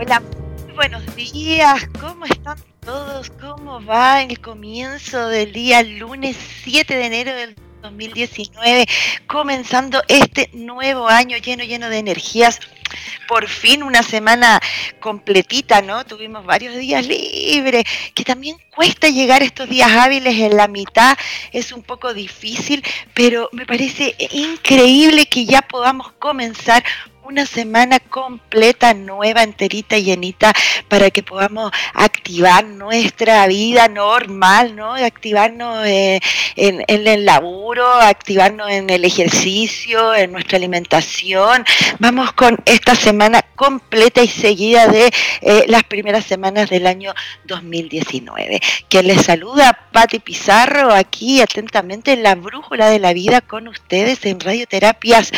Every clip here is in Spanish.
Hola, buenos días, ¿cómo están todos? ¿Cómo va el comienzo del día lunes 7 de enero del 2019? Comenzando este nuevo año lleno, lleno de energías. Por fin una semana completita, ¿no? Tuvimos varios días libres, que también cuesta llegar estos días hábiles en la mitad, es un poco difícil, pero me parece increíble que ya podamos comenzar una semana completa, nueva, enterita, llenita, para que podamos activar nuestra vida normal, ¿no? Activarnos eh, en, el laburo, activarnos en el ejercicio, en nuestra alimentación. Vamos con esta semana completa y seguida de eh, las primeras semanas del año 2019. Que les saluda Pati Pizarro aquí atentamente en la brújula de la vida con ustedes en Radioterapias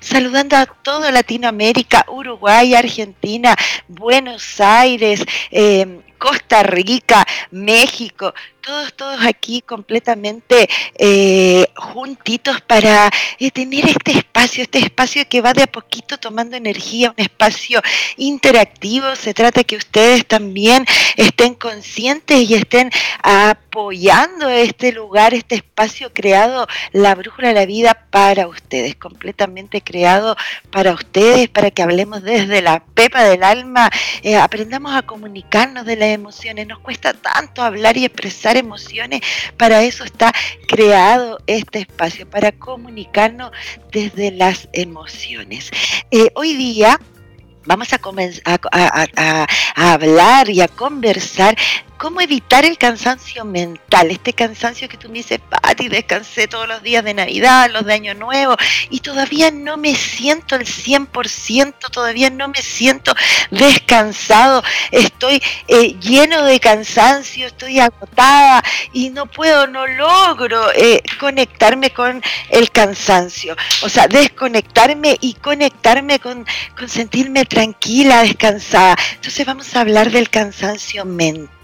saludando a toda Latinoamérica, Uruguay, Argentina, Buenos Aires, eh, Costa Rica, México, todos, todos aquí completamente eh, juntitos para eh, tener este espacio, este espacio que va de a poquito tomando energía, un espacio interactivo. Se trata que ustedes también estén conscientes y estén apoyando este lugar, este espacio creado, la brújula de la vida para ustedes, completamente creado para ustedes, para que hablemos desde la pepa del alma, eh, aprendamos a comunicarnos de las emociones. Nos cuesta tanto hablar y expresar emociones, para eso está creado este espacio, para comunicarnos desde las emociones. Eh, hoy día vamos a, comenzar a, hablar y a conversar cómo evitar el cansancio mental, este cansancio que tú me dices, Pati, descansé todos los días de Navidad, los de Año Nuevo, y todavía no me siento el 100%, todavía no me siento descansado, estoy eh, lleno de cansancio, estoy agotada y no puedo, no logro eh, conectarme con el cansancio, o sea, desconectarme y conectarme con, con sentirme tranquila, descansada. Entonces vamos a hablar del cansancio mental.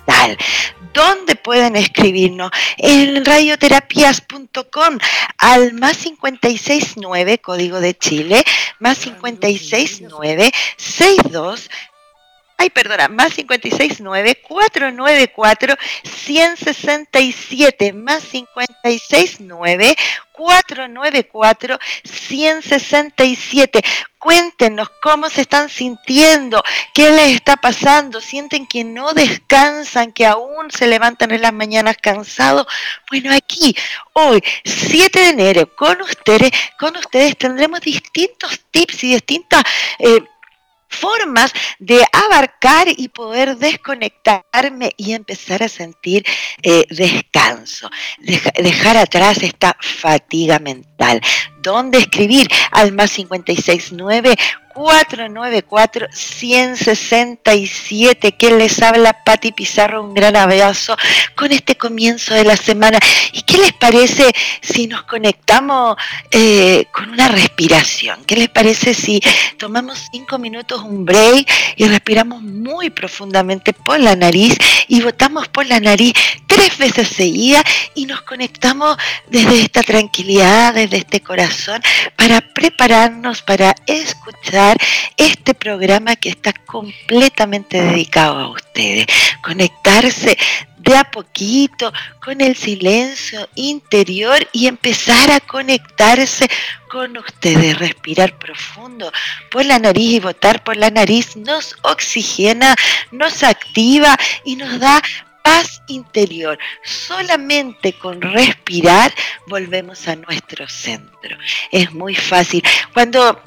¿Dónde pueden escribirnos? En radioterapias.com al más 569, código de Chile, más 569 62 ay, perdona, más 569 494 167, más 569 494 167. Cuéntenos cómo se están sintiendo, qué les está pasando, sienten que no descansan, que aún se levantan en las mañanas cansados. Bueno, aquí, hoy, 7 de enero, con ustedes, con ustedes tendremos distintos tips y distintas... Eh, formas de abarcar y poder desconectarme y empezar a sentir eh, descanso, dejar atrás esta fatiga mental. ¿Dónde escribir? Al más 569 494 167 que les habla Pati Pizarro, un gran abrazo con este comienzo de la semana. ¿Y qué les parece si nos conectamos eh, con una respiración? ¿Qué les parece si tomamos cinco minutos un break y respiramos muy profundamente por la nariz y botamos por la nariz tres veces seguidas y nos conectamos desde esta tranquilidad, desde este corazón, para prepararnos para escuchar este programa que está completamente dedicado a ustedes. Conectarse de a poquito con el silencio interior y empezar a conectarse con ustedes, respirar profundo por la nariz y botar por la nariz nos oxigena, nos activa y nos da paz interior. Solamente con respirar volvemos a nuestro centro. Es muy fácil. Cuando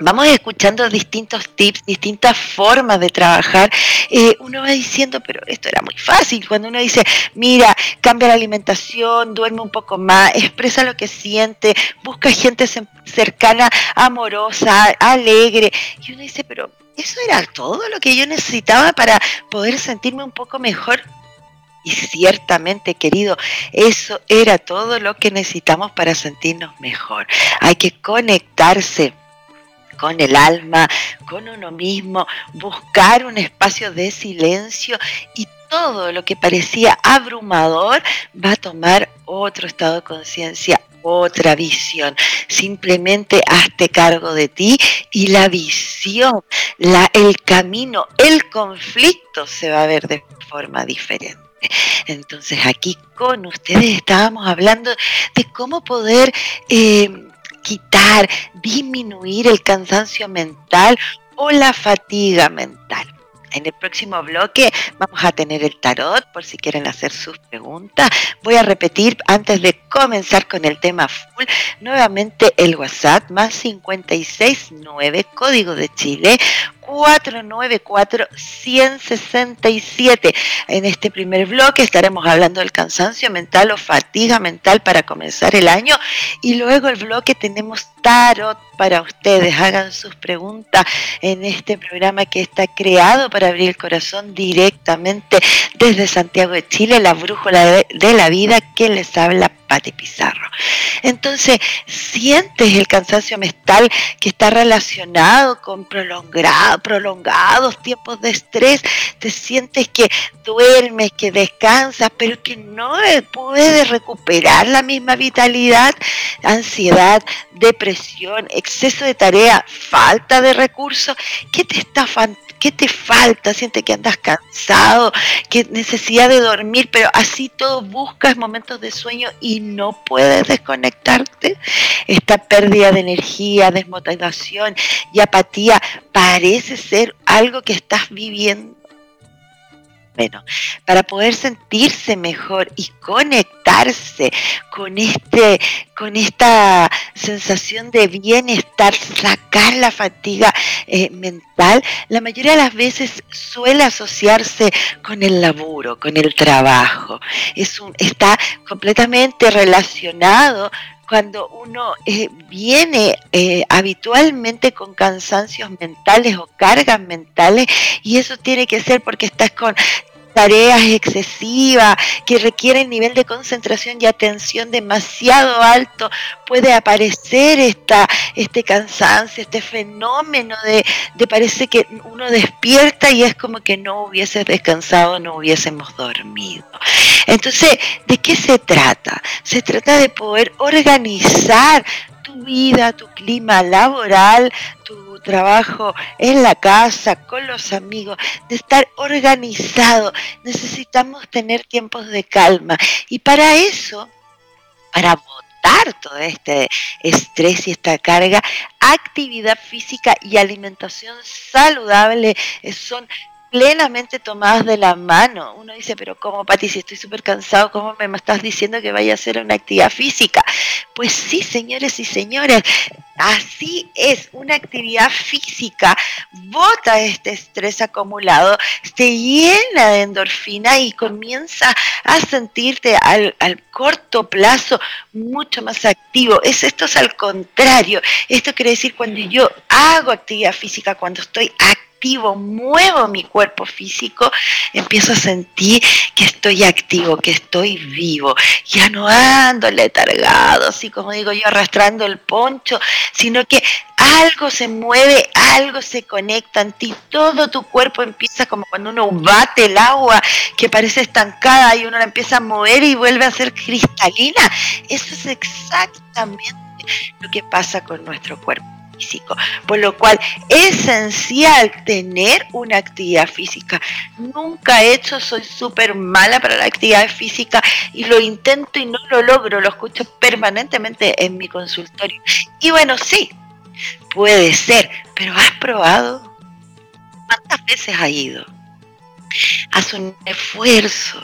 vamos escuchando distintos tips, distintas formas de trabajar, eh, uno va diciendo, pero esto era muy fácil. Cuando uno dice, mira, cambia la alimentación, duerme un poco más, expresa lo que siente, busca gente cercana, amorosa, alegre. Y uno dice, pero eso era todo lo que yo necesitaba para poder sentirme un poco mejor. Y ciertamente, querido, eso era todo lo que necesitamos para sentirnos mejor. Hay que conectarse con el alma, con uno mismo, buscar un espacio de silencio y todo lo que parecía abrumador va a tomar otro estado de conciencia, otra visión. Simplemente hazte cargo de ti y la visión, la, el camino, el conflicto se va a ver de forma diferente. Entonces aquí con ustedes estábamos hablando de cómo poder eh, quitar, disminuir el cansancio mental o la fatiga mental. En el próximo bloque vamos a tener el tarot por si quieren hacer sus preguntas. Voy a repetir antes de comenzar con el tema full nuevamente el WhatsApp más 569 código de Chile 494-167. En este primer bloque estaremos hablando del cansancio mental o fatiga mental para comenzar el año y luego el bloque tenemos tarot para ustedes. Hagan sus preguntas en este programa que está creado para abrir el corazón directamente desde Santiago de Chile, la brújula de, la vida que les habla Pati Pizarro. Entonces, sientes el cansancio mental que está relacionado con prolongado, prolongados tiempos de estrés, te sientes que duermes, que descansas, pero que no puedes recuperar la misma vitalidad, ansiedad, depresión, exceso de tarea, falta de recursos, ¿qué te está ¿Qué te falta? Siente que andas cansado, que necesidad de dormir, pero así todo buscas momentos de sueño y no puedes desconectarte. Esta pérdida de energía, desmotivación y apatía parece ser algo que estás viviendo bueno, para poder sentirse mejor y conectarse con este, con esta sensación de bienestar, sacar la fatiga eh, mental, la mayoría de las veces suele asociarse con el laburo, con el trabajo. Es un, está completamente relacionado cuando uno eh, viene eh, habitualmente con cansancios mentales o cargas mentales y eso tiene que ser porque estás con tareas excesivas que requieren nivel de concentración y atención demasiado alto, puede aparecer esta, este cansancio, este fenómeno de, de parece que uno despierta y es como que no hubieses descansado, no hubiésemos dormido. Entonces, ¿de qué se trata? Se trata de poder organizar tu vida, tu clima laboral, tu trabajo en la casa, con los amigos, de estar organizado. Necesitamos tener tiempos de calma. Y para eso, para botar todo este estrés y esta carga, actividad física y alimentación saludable son plenamente tomadas de la mano. Uno dice, pero ¿cómo, Pati, si estoy súper cansado, cómo me estás diciendo que vaya a hacer una actividad física? Pues sí, señores y señores, así es, una actividad física bota este estrés acumulado, te llena de endorfina y comienza a sentirte al, al corto plazo mucho más activo. Es, esto es al contrario, esto quiere decir cuando yo hago actividad física, cuando estoy activo, muevo mi cuerpo físico, empiezo a sentir que estoy activo, que estoy vivo. Ya no ando letargado, así como digo yo, arrastrando el poncho, sino que algo se mueve, algo se conecta en ti, todo tu cuerpo empieza como cuando uno bate el agua que parece estancada y uno la empieza a mover y vuelve a ser cristalina. Eso es exactamente lo que pasa con nuestro cuerpo por lo cual es esencial tener una actividad física. Nunca he hecho, soy súper mala para la actividad física y lo intento y no lo logro, lo escucho permanentemente en mi consultorio. Y bueno, sí, puede ser, pero ¿has probado? ¿Cuántas veces has ido? Haz un esfuerzo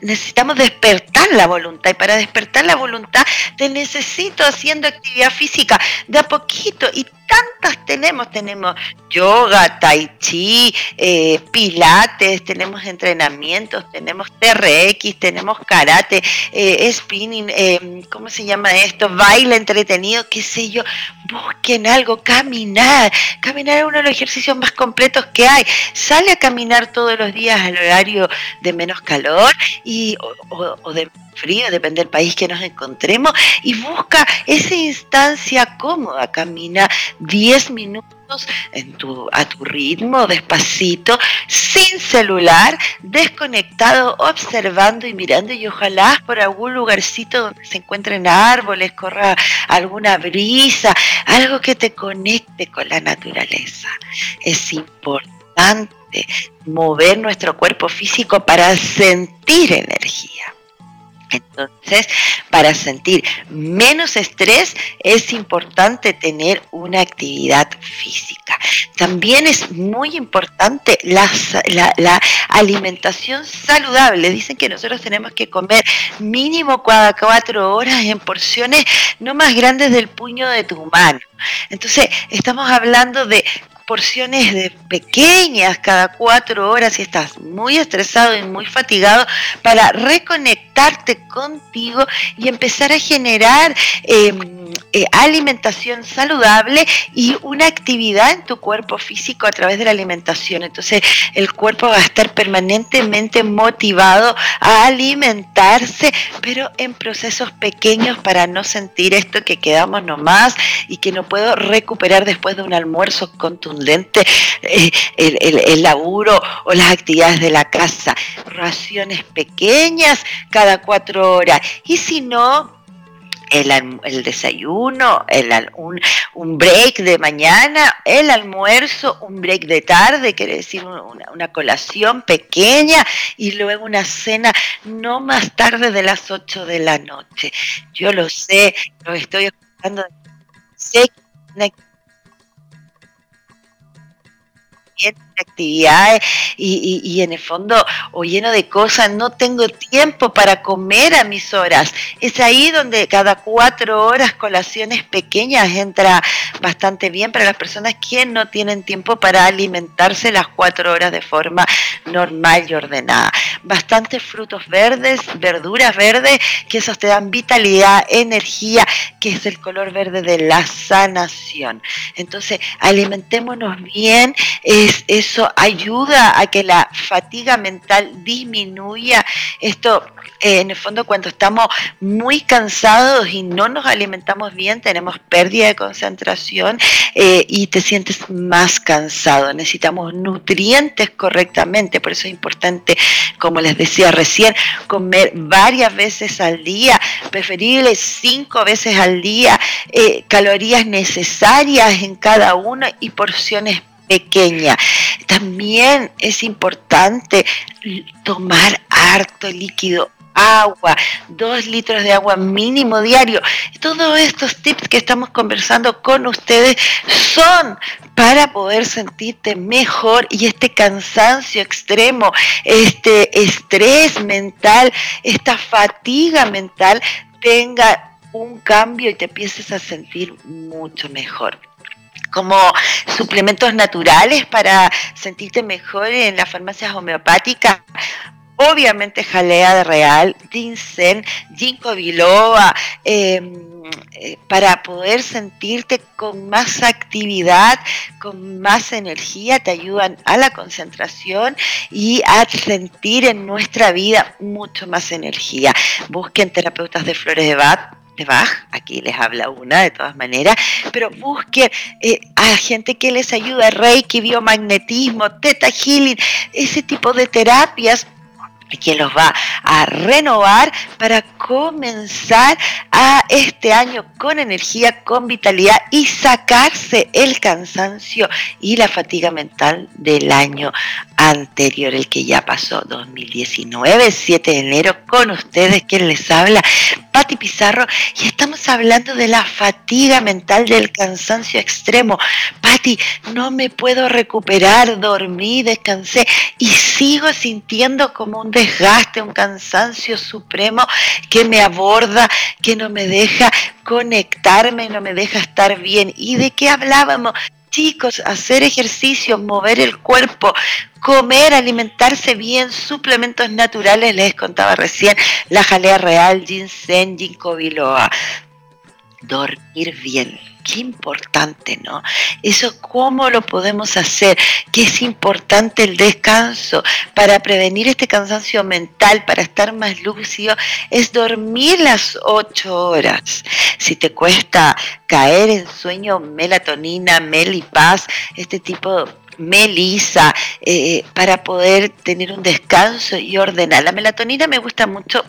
necesitamos despertar la voluntad y para despertar la voluntad te necesito haciendo actividad física de a poquito y tantas tenemos, tenemos yoga, tai chi, eh, pilates, tenemos entrenamientos, tenemos TRX, tenemos karate, eh, spinning, eh, ¿cómo se llama esto? Baile entretenido, qué sé yo, busquen algo, caminar, caminar es uno de los ejercicios más completos que hay, sale a caminar todos los días al horario de menos calor y, o de frío, depende del país que nos encontremos, y busca esa instancia cómoda, camina 10 minutos en tu, a tu ritmo, despacito, sin celular, desconectado, observando y mirando y ojalá por algún lugarcito donde se encuentren árboles, corra alguna brisa, algo que te conecte con la naturaleza. Es importante mover nuestro cuerpo físico para sentir energía. Entonces, para sentir menos estrés es importante tener una actividad física. También es muy importante la, alimentación saludable. Dicen que nosotros tenemos que comer mínimo cada cuatro horas en porciones no más grandes del puño de tu mano. Entonces, estamos hablando de porciones de pequeñas cada cuatro horas si estás muy estresado y muy fatigado para contigo y empezar a generar em, eh, alimentación saludable y una actividad en tu cuerpo físico a través de la alimentación. Entonces el cuerpo va a estar permanentemente motivado a alimentarse, pero en procesos pequeños para no sentir esto que quedamos nomás y que no puedo recuperar después de un almuerzo contundente eh, el, el laburo o las actividades de la casa. Raciones pequeñas cada cuatro horas. Y si no, el, desayuno, el, un, un, break de mañana, el almuerzo, un break de tarde, quiere decir una, una, colación pequeña y luego una cena no más tarde de las 8 de la noche. Yo lo sé, lo estoy escuchando, sé que actividades y, en el fondo o lleno de cosas, no tengo tiempo para comer a mis horas. Es ahí donde cada cuatro horas colaciones pequeñas entra bastante bien para las personas que no tienen tiempo para alimentarse las cuatro horas de forma normal y ordenada. Bastantes frutos verdes, verduras verdes, que esos te dan vitalidad, energía, que es el color verde de la sanación. Entonces, alimentémonos bien, es, eso ayuda a que la fatiga mental disminuya. Esto, eh, en el fondo, cuando estamos muy cansados y no nos alimentamos bien, tenemos pérdida de concentración eh, y te sientes más cansado. Necesitamos nutrientes correctamente, por eso es importante, como les decía recién, comer varias veces al día, preferible cinco veces al día, eh, calorías necesarias en cada uno y porciones pequeña. También es importante tomar harto líquido agua, dos litros de agua mínimo diario. Todos estos tips que estamos conversando con ustedes son para poder sentirte mejor y este cansancio extremo, este estrés mental, esta fatiga mental tenga un cambio y te empieces a sentir mucho mejor como suplementos naturales para sentirte mejor en las farmacias homeopáticas. Obviamente jalea de real, ginseng, ginkgo biloba, em, eh, para poder sentirte con más actividad, con más energía, te ayudan a la concentración y a sentir en nuestra vida mucho más energía. Busquen terapeutas de flores de Bach Bach, aquí les habla una de todas maneras, pero busquen eh, a gente que les ayude, Reiki, biomagnetismo, Teta Healing, ese tipo de terapias que los va a renovar para comenzar a este año con energía, con vitalidad y sacarse el cansancio y la fatiga mental del año anterior, el que ya pasó 2019, 7 de enero, con ustedes, quien les habla, Patti Pizarro y estamos hablando de la fatiga mental, del cansancio extremo. Patti, no me puedo recuperar, dormí, descansé y sigo sintiendo como un desgaste, un cansancio supremo que me aborda, que no me deja conectarme, no me deja estar bien. ¿Y de qué hablábamos? chicos, hacer ejercicio, mover el cuerpo, comer, alimentarse bien, suplementos naturales, les contaba recién, la jalea real, ginseng, ginkgo biloba. Dormir bien qué importante, ¿no? Eso cómo lo podemos hacer, que es importante el descanso para prevenir este cansancio mental, para estar más lúcido, es dormir las ocho horas. Si te cuesta caer en sueño, melatonina, melipaz, este tipo melisa, eh, para poder tener un descanso y ordenar. La melatonina me gusta mucho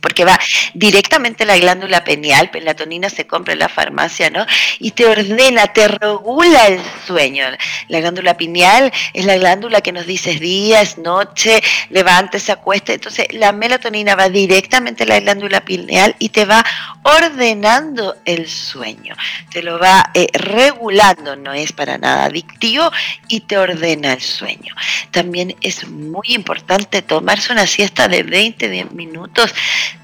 porque va directamente la glándula pineal, melatonina se compra en la farmacia, ¿no? Y te ordena, te regula el sueño. La glándula pineal es la glándula que nos dice día, es noche, levante, se acuesta. Entonces, la melatonina va directamente a la glándula pineal y te va ordenando el sueño. Te lo va eh, regulando, no es para nada adictivo y te ordena el sueño. También es muy importante tomarse una siesta de 20 minutos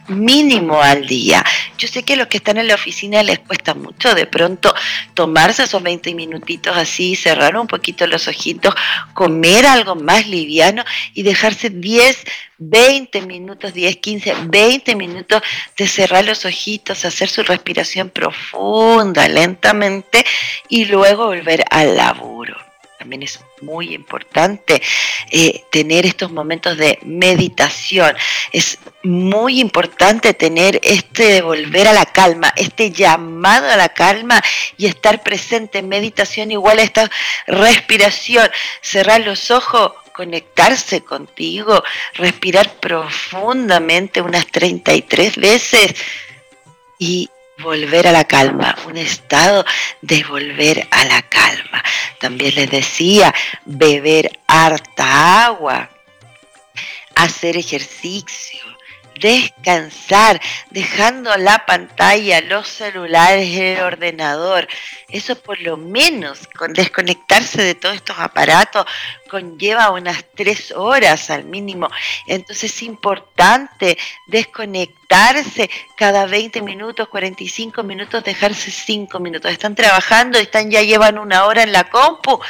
mínimo al día. Yo sé que a los que están en la oficina les cuesta mucho de pronto tomarse esos 20 minutitos así, cerrar un poquito los ojitos, comer algo más liviano y dejarse 10, 20 minutos, 10, 15, 20 minutos de cerrar los ojitos, hacer su respiración profunda, lentamente y luego volver al laburo también es muy importante eh, tener estos momentos de meditación. Es muy importante tener este volver a la calma, este llamado a la calma y estar presente en meditación igual a esta respiración. Cerrar los ojos, conectarse contigo, respirar profundamente unas 33 veces y volver a la calma, un estado de volver a la calma. También les decía, beber harta agua, hacer ejercicio, descansar, dejando la pantalla, los celulares, el ordenador. Eso por lo menos, con desconectarse de todos estos aparatos, conlleva unas tres horas al mínimo. Entonces es importante desconectarse cada 20 minutos, 45 minutos, dejarse 5 minutos. Están trabajando, están ya llevan una hora en la compu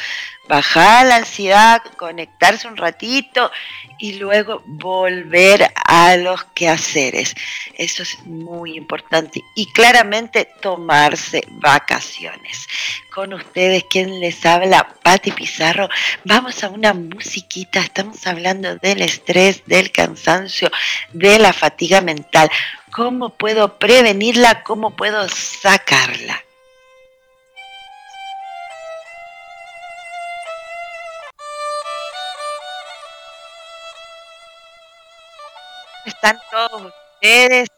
bajar la ansiedad, conectarse un ratito y luego volver a los quehaceres. Eso es muy importante. Y claramente tomarse vacaciones. Con ustedes, quien les habla, Patti Pizarro. Vamos a una musiquita. Estamos hablando del estrés, del cansancio, de la fatiga mental. ¿Cómo puedo prevenirla? ¿Cómo puedo sacarla? Están todos ustedes?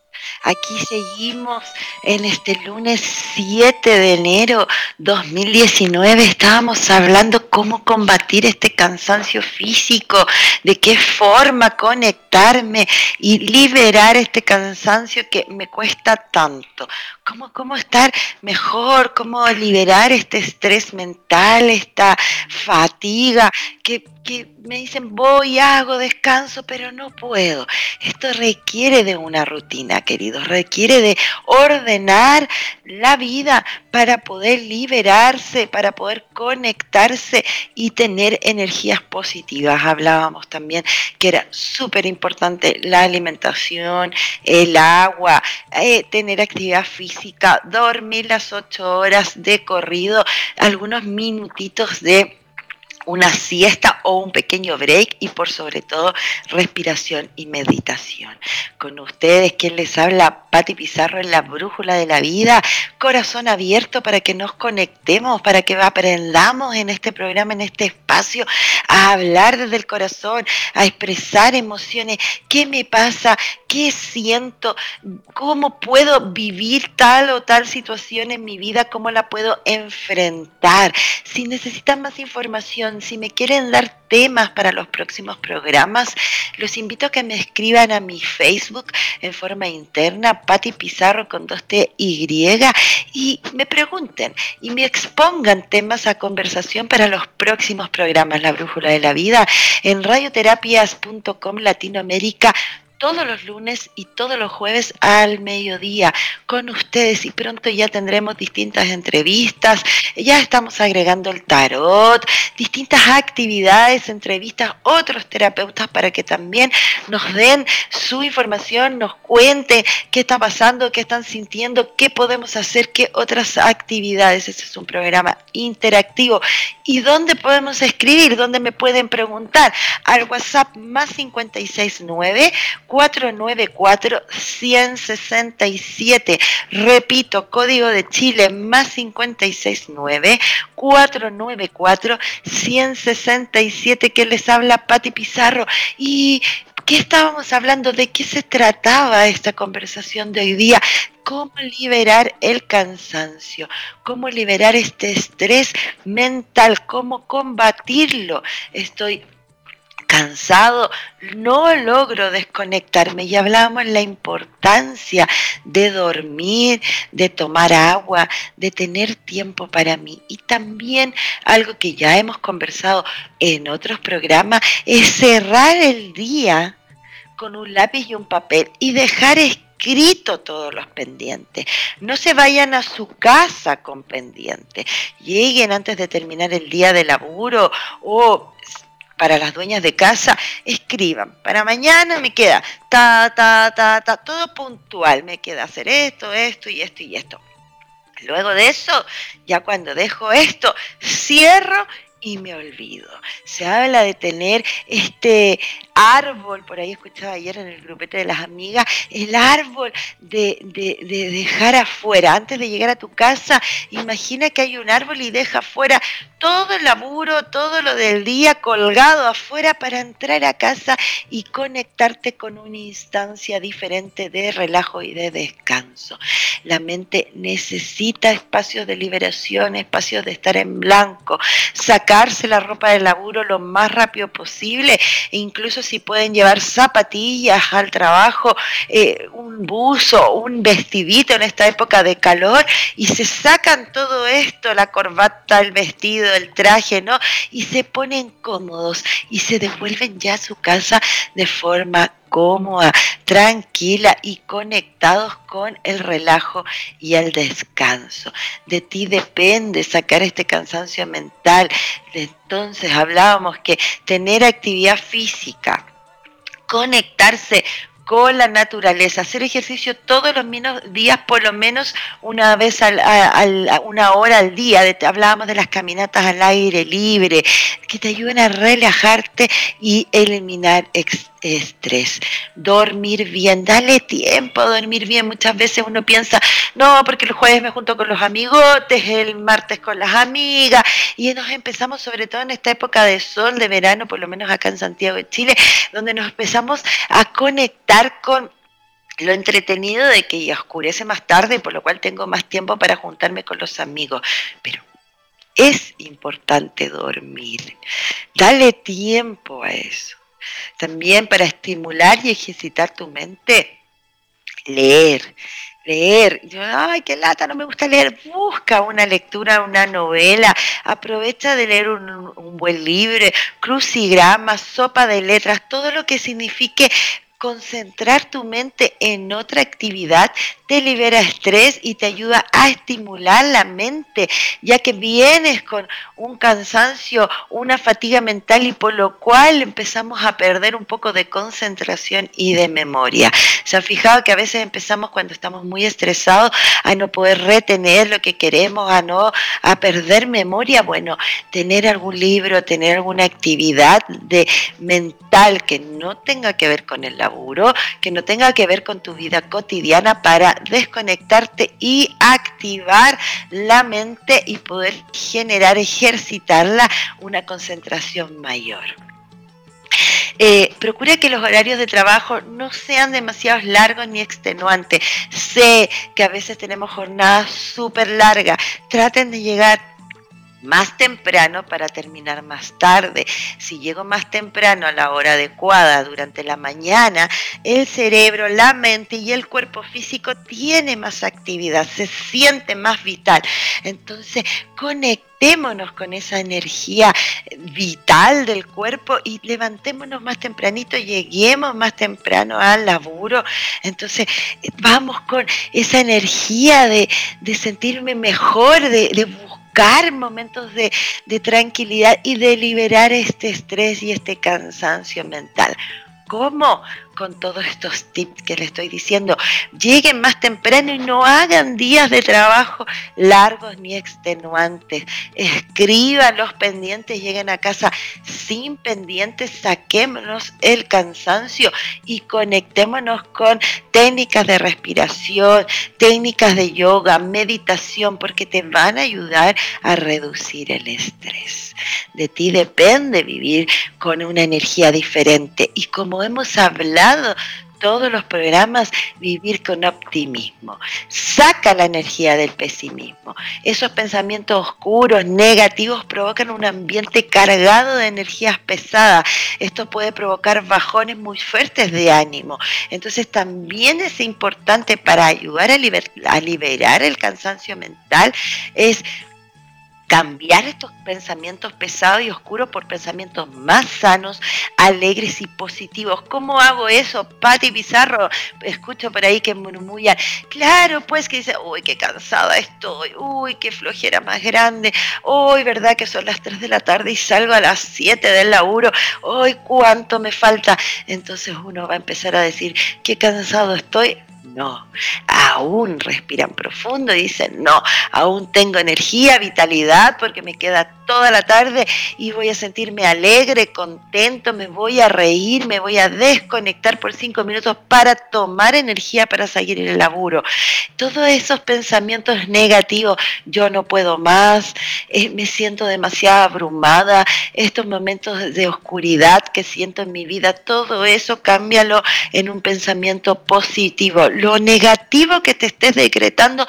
Aquí seguimos en este lunes 7 de enero 2019. Estábamos hablando cómo combatir este cansancio físico, de qué forma conectarme y liberar este cansancio que me cuesta tanto. Cómo, cómo estar mejor, cómo liberar este estrés mental, esta fatiga que, que me dicen voy, hago, descanso, pero no puedo. Esto requiere de una rutina, queridos, requiere de ordenar la vida para poder liberarse, para poder conectarse y tener energías positivas. Hablábamos también que era súper importante la alimentación, el agua, eh, tener actividad física, dormir las ocho horas de corrido, algunos minutitos de una siesta o un pequeño break y por sobre todo respiración y meditación. Con ustedes, quien les habla, Patti Pizarro en la brújula de la vida, corazón abierto para que nos conectemos, para que aprendamos en este programa, en este espacio, a hablar desde el corazón, a expresar emociones, qué me pasa, qué siento, cómo puedo vivir tal o tal situación en mi vida, cómo la puedo enfrentar. Si necesitan más información, si me quieren dar temas para los próximos programas, los invito a que me escriban a mi Facebook en forma interna, Patti Pizarro con dos T Y, y me pregunten y me expongan temas a conversación para los próximos programas La Brújula de la Vida en radioterapias.com Latinoamérica todos los lunes y todos los jueves al mediodía con ustedes y pronto ya tendremos distintas entrevistas, ya estamos agregando el tarot, distintas actividades, entrevistas, otros terapeutas para que también nos den su información, nos cuenten qué está pasando, qué están sintiendo, qué podemos hacer, qué otras actividades. Ese es un programa interactivo. ¿Y dónde podemos escribir? ¿Dónde me pueden preguntar? Al WhatsApp más 569 494-167. Repito, código de Chile más 569 494-167 que les habla Pati Pizarro. Y ¿Qué estábamos hablando? ¿De qué se trataba esta conversación de hoy día? ¿Cómo liberar el cansancio? ¿Cómo liberar este estrés mental? ¿Cómo combatirlo? Estoy cansado, no logro desconectarme. Y hablamos la importancia de dormir, de tomar agua, de tener tiempo para mí. Y también algo que ya hemos conversado en otros programas es cerrar el día con un lápiz y un papel y dejar escrito todos los pendientes. No se vayan a su casa con pendientes. Lleguen antes de terminar el día de laburo o para las dueñas de casa, escriban. Para mañana me queda ta, ta, ta, ta, todo puntual. Me queda hacer esto, esto y esto y esto. Luego de eso, ya cuando dejo esto, cierro y me olvido. Se habla de tener este árbol, por ahí escuchaba ayer en el grupete de las amigas, el árbol de, de, dejar afuera. Antes de llegar a tu casa, imagina que hay un árbol y deja afuera todo el laburo, todo lo del día colgado afuera para entrar a casa y conectarte con una instancia diferente de relajo y de descanso. La mente necesita espacios de liberación, espacios de estar en blanco, la ropa del laburo lo más rápido posible e incluso si pueden llevar zapatillas al trabajo, eh, un buzo, un vestidito en esta época de calor y se sacan todo esto, la corbata, el vestido, el traje, ¿no? Y se ponen cómodos y se devuelven ya a su casa de forma cómoda, tranquila y conectados con el relajo y el descanso. De ti depende sacar este cansancio mental. Entonces hablábamos que tener actividad física, conectarse con la naturaleza, hacer ejercicio todos los días, por lo menos una vez al, una hora al día. hablábamos de las caminatas al aire libre, que te ayuden a relajarte y eliminar estrés. Dormir bien, dale tiempo a dormir bien. Muchas veces uno piensa, no, porque el jueves me junto con los amigotes, el martes con las amigas, y nos empezamos, sobre todo en esta época de sol, de verano, por lo menos acá en Santiago de Chile, donde nos empezamos a conectar con lo entretenido de que ya oscurece más tarde, por lo cual tengo más tiempo para juntarme con los amigos. Pero es importante dormir. Dale tiempo a eso. También para estimular y ejercitar tu mente, leer. Leer, yo, ay, qué lata, no me gusta leer. Busca una lectura, una novela. Aprovecha de leer un, un buen libro, crucigramas, sopa de letras, todo lo que signifique concentrar tu mente en otra actividad te libera estrés y te ayuda a estimular la mente, ya que vienes con un cansancio, una fatiga mental y por lo cual empezamos a perder un poco de concentración y de memoria. ¿Se ha fijado que a veces empezamos cuando estamos muy estresados a no poder retener lo que queremos, a no a perder memoria? Bueno, tener algún libro, tener alguna actividad de mental que no tenga que ver con el que no tenga que ver con tu vida cotidiana para desconectarte y activar la mente y poder generar, ejercitarla una concentración mayor. Eh, procura que los horarios de trabajo no sean demasiado largos ni extenuantes. Sé que a veces tenemos jornadas súper largas. Traten de llegar más temprano para terminar más tarde. Si llego más temprano a la hora adecuada durante la mañana, el cerebro, la mente y el cuerpo físico tiene más actividad, se siente más vital. Entonces, conectémonos con esa energía vital del cuerpo y levantémonos más tempranito, lleguemos más temprano al laburo. Entonces, vamos con esa energía de, sentirme mejor, de, de momentos de, tranquilidad y de liberar este estrés y este cansancio mental. ¿Cómo? Con todos estos tips que le estoy diciendo. Lleguen más temprano y no hagan días de trabajo largos ni extenuantes. Escriban los pendientes, lleguen a casa sin pendientes, saquémonos el cansancio y conectémonos con técnicas de respiración, técnicas de yoga, meditación, porque te van a ayudar a reducir el estrés. De ti depende vivir con una energía diferente y como hemos hablado todos los programas vivir con optimismo. Saca la energía del pesimismo. Esos pensamientos oscuros, negativos, provocan un ambiente cargado de energías pesadas. Esto puede provocar bajones muy fuertes de ánimo. Entonces también es importante para ayudar a, a liberar el cansancio mental, es cambiar estos pensamientos pesados y oscuros por pensamientos más sanos, alegres y positivos. ¿Cómo hago eso? Pati Pizarro, escucho por ahí que murmullan, claro, pues que dice, uy, qué cansada estoy, uy, qué flojera más grande, uy, verdad que son las 3 de la tarde y salgo a las 7 del laburo, uy, cuánto me falta. Entonces uno va a empezar a decir, qué cansado estoy, no, aún respiran profundo y dicen, no, aún tengo energía, vitalidad, porque me queda toda la tarde y voy a sentirme alegre, contento, me voy a reír, me voy a desconectar por cinco minutos para tomar energía para seguir el laburo. Todos esos pensamientos negativos, yo no puedo más, eh, me siento demasiado abrumada, estos momentos de oscuridad que siento en mi vida, todo eso cámbialo en un pensamiento positivo. Negativo que te estés decretando,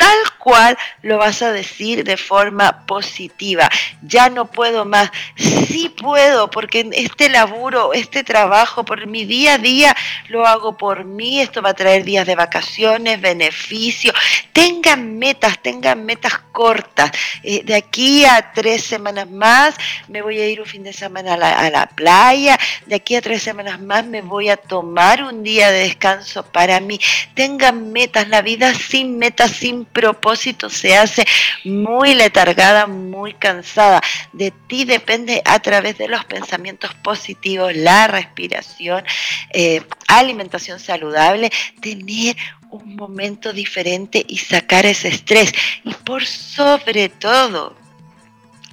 tal cual lo vas a decir de forma positiva. Ya no puedo más. Sí puedo, porque este laburo, este trabajo, por mi día a día, lo hago por mí. Esto va a traer días de vacaciones, beneficios. Tengan metas, tengan metas cortas. Eh, de aquí a tres semanas más me voy a ir un fin de semana a la, a la playa. De aquí a tres semanas más me voy a tomar un día de descanso para mí. Tengan metas. La vida sin metas, sin propósito se hace muy letargada, muy cansada. De ti depende a través de los pensamientos positivos, la respiración, eh, alimentación saludable, tener un momento diferente y sacar ese estrés. Y por sobre todo,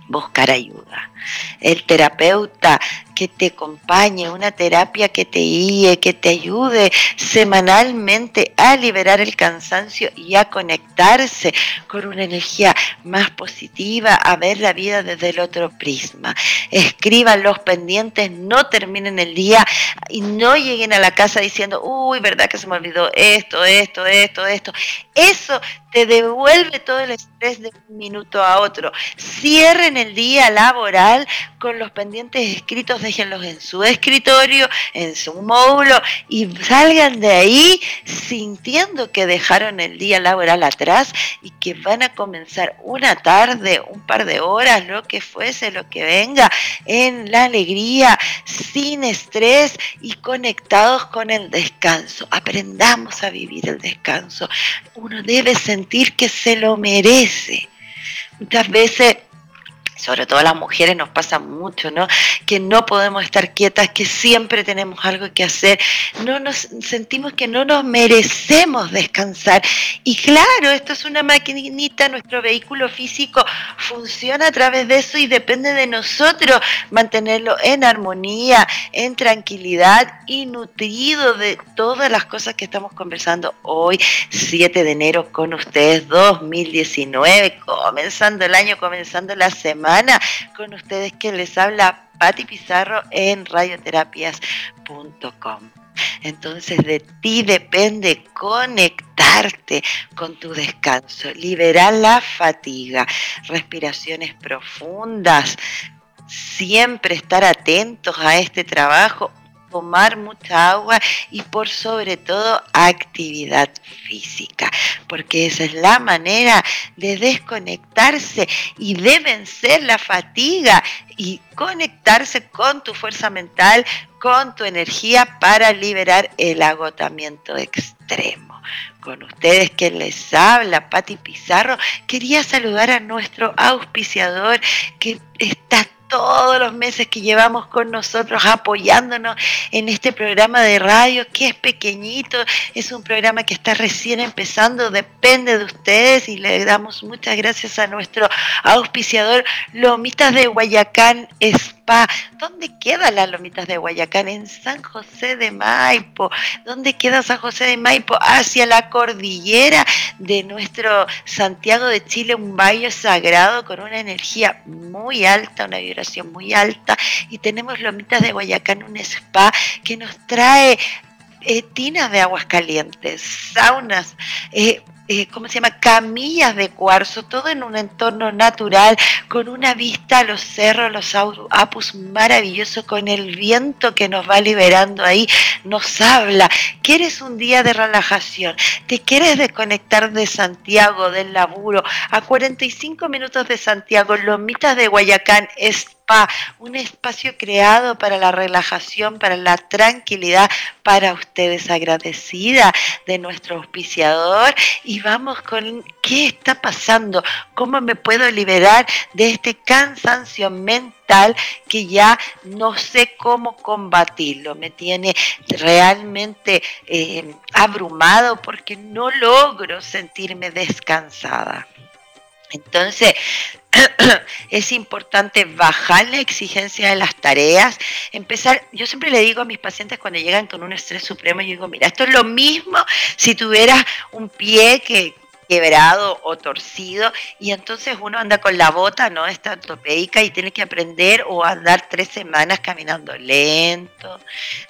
buscar ayuda. El terapeuta que te acompañe, una terapia que te guíe, que te ayude semanalmente a liberar el cansancio y a conectarse con una energía más positiva, a ver la vida desde el otro prisma. Escriban los pendientes, no terminen el día y no lleguen a la casa diciendo, uy, verdad que se me olvidó esto, esto, esto, esto. Eso te devuelve todo el estrés de un minuto a otro. Cierren el día laboral con los pendientes escritos déjenlos en su escritorio, en su módulo y salgan de ahí sintiendo que dejaron el día laboral atrás y que van a comenzar una tarde, un par de horas, lo que fuese, lo que venga, en la alegría, sin estrés y conectados con el descanso. Aprendamos a vivir el descanso. Uno debe sentir que se lo merece. Muchas veces sobre todo a las mujeres nos pasa mucho, ¿no? Que no podemos estar quietas, que siempre tenemos algo que hacer, no nos sentimos que no nos merecemos descansar. Y claro, esto es una maquinita, nuestro vehículo físico funciona a través de eso y depende de nosotros mantenerlo en armonía, en tranquilidad y nutrido de todas las cosas que estamos conversando hoy, 7 de enero con ustedes 2019, comenzando el año, comenzando la semana con ustedes que les habla Patti Pizarro en radioterapias.com. Entonces de ti depende conectarte con tu descanso, liberar la fatiga, respiraciones profundas, siempre estar atentos a este trabajo, tomar mucha agua y por sobre todo actividad física, porque esa es la manera de desconectarse y de vencer la fatiga y conectarse con tu fuerza mental, con tu energía para liberar el agotamiento extremo. Con ustedes que les habla, Patti Pizarro, quería saludar a nuestro auspiciador que está todos los meses que llevamos con nosotros apoyándonos en este programa de radio que es pequeñito, es un programa que está recién empezando, depende de ustedes y le damos muchas gracias a nuestro auspiciador Lomitas de Guayacán ¿Dónde queda las Lomitas de Guayacán? En San José de Maipo. ¿Dónde queda San José de Maipo? Hacia la cordillera de nuestro Santiago de Chile, un valle sagrado con una energía muy alta, una vibración muy alta y tenemos Lomitas de Guayacán, un spa que nos trae eh, tinas de aguas calientes, saunas, eh, eh, ¿cómo se llama? Camillas de cuarzo, todo en un entorno natural, con una vista a los cerros, los apus maravilloso, con el viento que nos va liberando ahí, nos habla. ¿Quieres un día de relajación? ¿Te quieres desconectar de Santiago, del laburo? A 45 minutos de Santiago, Lomitas de Guayacán, es un espacio creado para la relajación, para la tranquilidad, para ustedes agradecida de nuestro auspiciador y vamos con qué está pasando, cómo me puedo liberar de este cansancio mental que ya no sé cómo combatirlo, me tiene realmente eh, abrumado porque no logro sentirme descansada. Entonces, es importante bajar la exigencia de las tareas, empezar, yo siempre le digo a mis pacientes cuando llegan con un estrés supremo, yo digo, mira, esto es lo mismo si tuvieras un pie que quebrado o torcido y entonces uno anda con la bota, ¿no? Esta ortopédica y tiene que aprender o andar tres semanas caminando lento.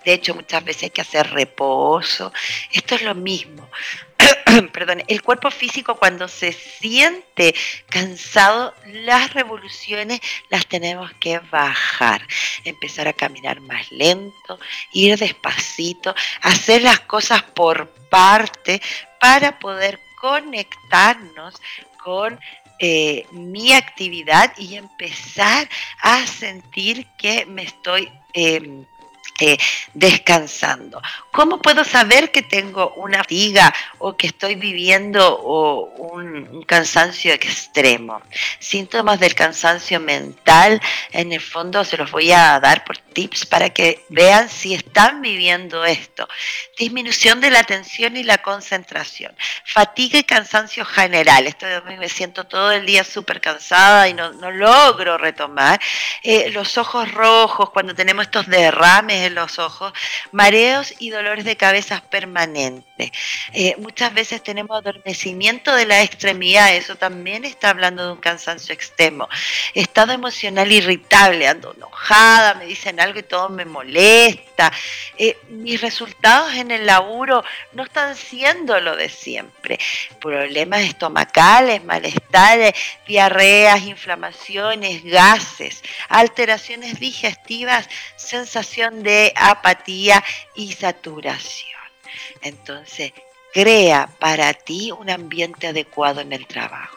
De hecho, muchas veces hay que hacer reposo. Esto es lo mismo. perdón, el cuerpo físico cuando se siente cansado, las revoluciones las tenemos que bajar, empezar a caminar más lento, ir despacito, hacer las cosas por parte para poder conectarnos con eh, mi actividad y empezar a sentir que me estoy... Em, descansando. ¿Cómo puedo saber que tengo una fatiga o que estoy viviendo un, cansancio extremo? Síntomas del cansancio mental, en el fondo se los voy a dar por tips para que vean si están viviendo esto. Disminución de la atención y la concentración. Fatiga y cansancio general. Esto me siento todo el día súper cansada y no, logro retomar. Eh, los ojos rojos, cuando tenemos estos derrames los ojos, mareos y dolores de cabeza permanentes. Eh, muchas veces tenemos adormecimiento de la extremidad, eso también está hablando de un cansancio extremo. Estado emocional irritable, ando enojada, me dicen algo y todo me molesta. Eh, mis resultados en el laburo no están siendo lo de siempre. Problemas estomacales, malestares, diarreas, inflamaciones, gases, alteraciones digestivas, sensación de apatía y saturación. Entonces, crea para ti un ambiente adecuado en el trabajo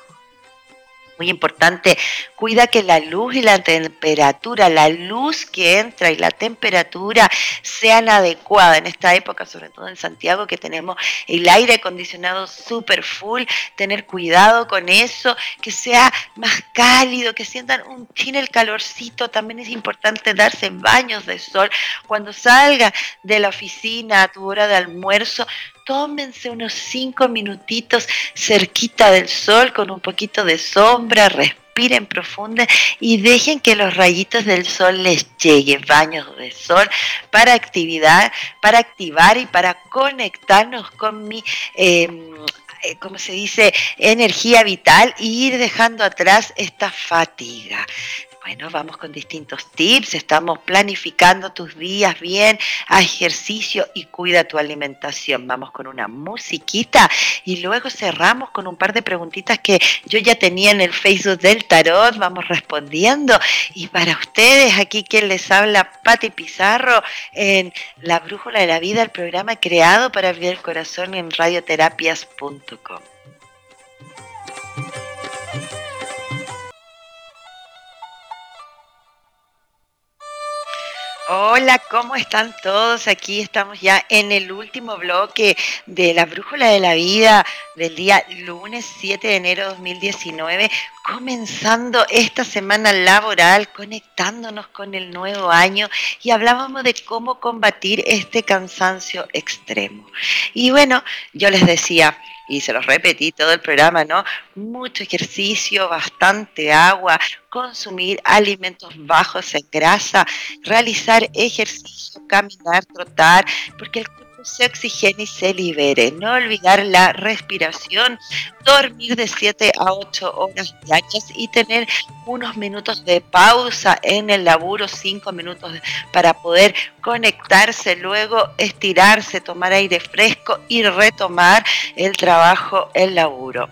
muy importante, cuida que la luz y la temperatura, la luz que entra y la temperatura sean adecuadas en esta época, sobre todo en Santiago, que tenemos el aire acondicionado super full, tener cuidado con eso, que sea más cálido, que sientan un chin el calorcito, también es importante darse baños de sol. Cuando salga de la oficina a tu hora de almuerzo, tómense unos cinco minutitos cerquita del sol con un poquito de sombra, respiren profunda y dejen que los rayitos del sol les lleguen, baños de sol para actividad, para activar y para conectarnos con mi em, eh, como se dice, energía vital y ir dejando atrás esta fatiga. Bueno, vamos con distintos tips, estamos planificando tus días bien, a ejercicio y cuida tu alimentación. Vamos con una musiquita y luego cerramos con un par de preguntitas que yo ya tenía en el Facebook del tarot, vamos respondiendo. Y para ustedes, aquí quien les habla, Pati Pizarro, en La Brújula de la Vida, el programa creado para abrir el corazón en radioterapias.com. Hola, ¿cómo están todos? Aquí estamos ya en el último bloque de la Brújula de la Vida del día lunes 7 de enero de 2019, comenzando esta semana laboral, conectándonos con el nuevo año y hablábamos de cómo combatir este cansancio extremo. Y bueno, yo les decía, y se los repetí todo el programa, ¿no? Mucho ejercicio, bastante agua, consumir alimentos bajos en grasa, realizar ejercicio, caminar, trotar, porque el se oxigene y se libere. No olvidar la respiración, dormir de 7 a 8 horas diarias y tener unos minutos de pausa en el laburo, 5 minutos para poder conectarse, luego estirarse, tomar aire fresco y retomar el trabajo, el laburo.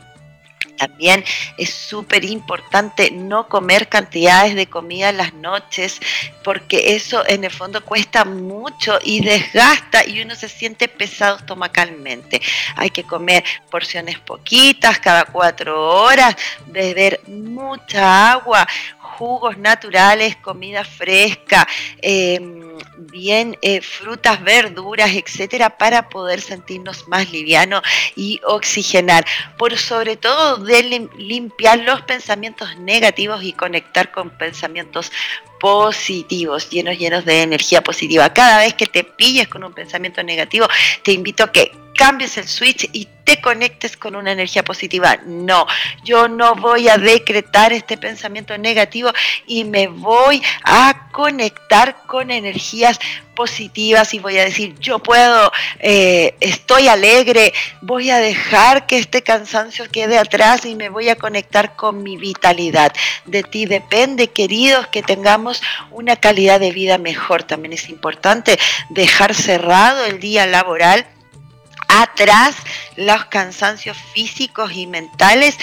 También es súper importante no comer cantidades de comida las noches, porque eso en el fondo cuesta mucho y desgasta y uno se siente pesado estomacalmente. Hay que comer porciones poquitas cada cuatro horas, beber mucha agua, jugos naturales, comida fresca, em, bien eh, frutas, verduras, etcétera, para poder sentirnos más livianos y oxigenar. Por sobre todo de limpiar los pensamientos negativos y conectar con pensamientos positivos, llenos, llenos de energía positiva. Cada vez que te pilles con un pensamiento negativo, te invito a que cambies el switch y te conectes con una energía positiva. No, yo no voy a decretar este pensamiento negativo y me voy a conectar con energías positivas y voy a decir, yo puedo, eh, estoy alegre, voy a dejar que este cansancio quede atrás y me voy a conectar con mi vitalidad. De ti depende, queridos, que tengamos una calidad de vida mejor. También es importante dejar cerrado el día laboral atrás los cansancios físicos y mentales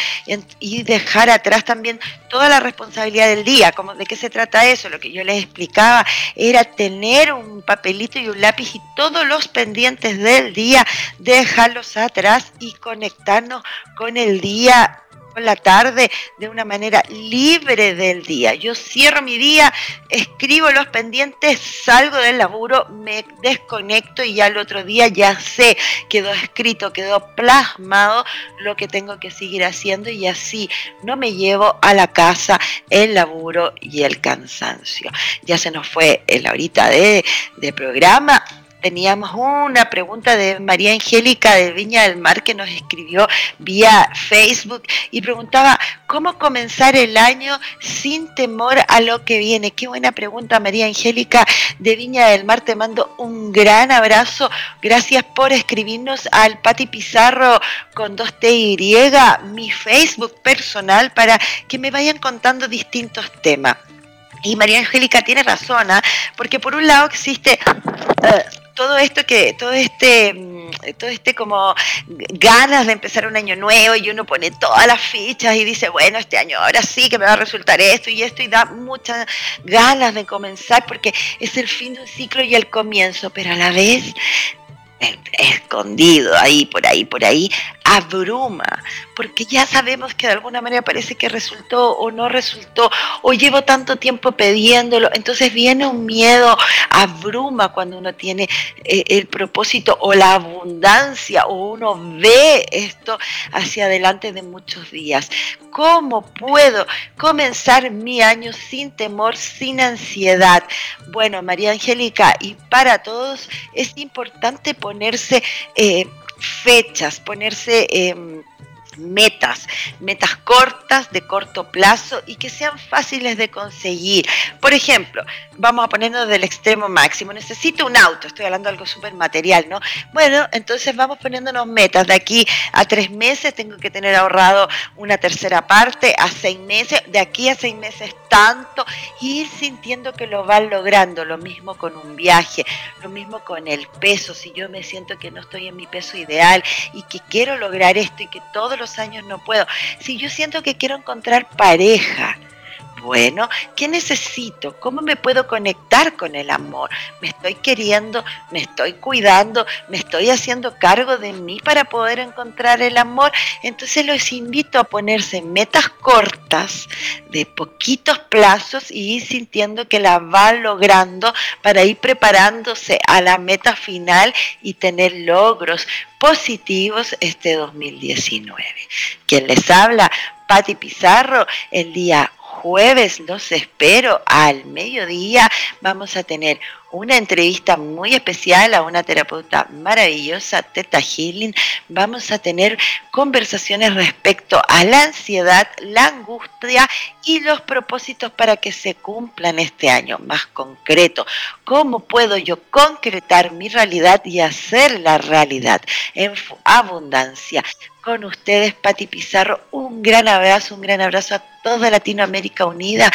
y dejar atrás también toda la responsabilidad del día. Como ¿De qué se trata eso? Lo que yo les explicaba era tener un papelito y un lápiz y todos los pendientes del día, dejarlos atrás y conectarnos con el día la tarde de una manera libre del día. Yo cierro mi día, escribo los pendientes, salgo del laburo, me desconecto y ya el otro día ya sé, quedó escrito, quedó plasmado lo que tengo que seguir haciendo y así no me llevo a la casa el laburo y el cansancio. Ya se nos fue la horita de, de programa teníamos una pregunta de María Angélica de Viña del Mar que nos escribió vía Facebook y preguntaba cómo comenzar el año sin temor a lo que viene. Qué buena pregunta María Angélica de Viña del Mar. Te mando un gran abrazo. Gracias por escribirnos al Pati Pizarro con dos T y mi Facebook personal para que me vayan contando distintos temas. Y María Angélica tiene razón, ¿ah? porque por un lado existe eh, todo esto que, todo este, mm, todo este como ganas de empezar un año nuevo y uno pone todas las fichas y dice, bueno, este año ahora sí que me va a resultar esto y esto y da muchas ganas de comenzar porque es el fin de un ciclo y el comienzo, pero a la vez escondido ahí, por ahí, por ahí, abruma, porque ya sabemos que de alguna manera parece que resultó o no resultó, o llevo tanto tiempo pidiéndolo, entonces viene un miedo, abruma cuando uno tiene eh, el propósito o la abundancia, o uno ve esto hacia adelante de muchos días. ¿Cómo puedo comenzar mi año sin temor, sin ansiedad? Bueno, María Angélica, y para todos es importante ponerse... Eh, fechas, ponerse... Em, metas, metas cortas, de corto plazo y que sean fáciles de conseguir. Por ejemplo, vamos a ponernos del extremo máximo, necesito un auto, estoy hablando de algo súper material, ¿no? Bueno, entonces vamos poniéndonos metas, de aquí a tres meses tengo que tener ahorrado una tercera parte, a seis meses, de aquí a seis meses tanto, y ir sintiendo que lo van logrando, lo mismo con un viaje, lo mismo con el peso, si yo me siento que no estoy en mi peso ideal y que quiero lograr esto y que todos los años no puedo, si yo siento que quiero encontrar pareja, bueno, ¿qué necesito? ¿Cómo me puedo conectar con el amor? ¿Me estoy queriendo? ¿Me estoy cuidando? ¿Me estoy haciendo cargo de mí para poder encontrar el amor? Entonces los invito a ponerse metas cortas, de poquitos plazos y ir sintiendo que la van logrando para ir preparándose a la meta final y tener logros positivos este 2019. Quien les habla, Patti Pizarro, el día jueves los espero al mediodía. Vamos a tener una entrevista muy especial a una terapeuta maravillosa, Teta Healing. Vamos a tener conversaciones respecto a la ansiedad, la angustia y los propósitos para que se cumplan este año más concreto. ¿Cómo puedo yo concretar mi realidad y hacer la realidad en abundancia? con ustedes, Pati Pizarro. Un gran abrazo, un gran abrazo a toda Latinoamérica Unida.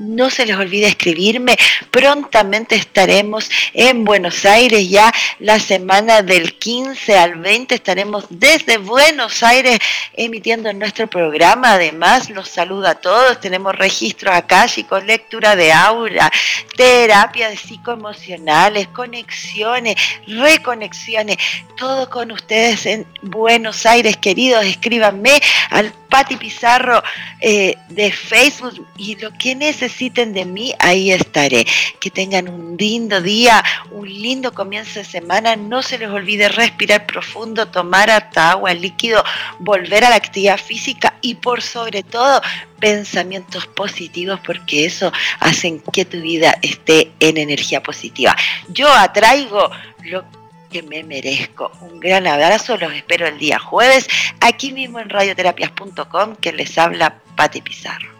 No se les olvide escribirme. Prontamente estaremos en Buenos Aires ya la semana del 15 al 20. Estaremos desde Buenos Aires emitiendo nuestro programa. Además, los saludo a todos. Tenemos registros acá, chicos, lectura de aura, terapia de psicoemocionales, conexiones, reconexiones. Todo con ustedes en Buenos Aires, queridos. Escríbanme al Pati Pizarro eh, de Facebook y lo que necesiten de mí, ahí estaré. Que tengan un lindo día, un lindo comienzo de semana. No se les olvide respirar profundo, tomar hasta agua líquido, volver a la actividad física y por sobre todo pensamientos positivos porque eso hace que tu vida esté en energía positiva. Yo atraigo lo que me merezco. Un gran abrazo, los espero el día jueves, aquí mismo en radioterapias.com, que les habla Pati Pizarro.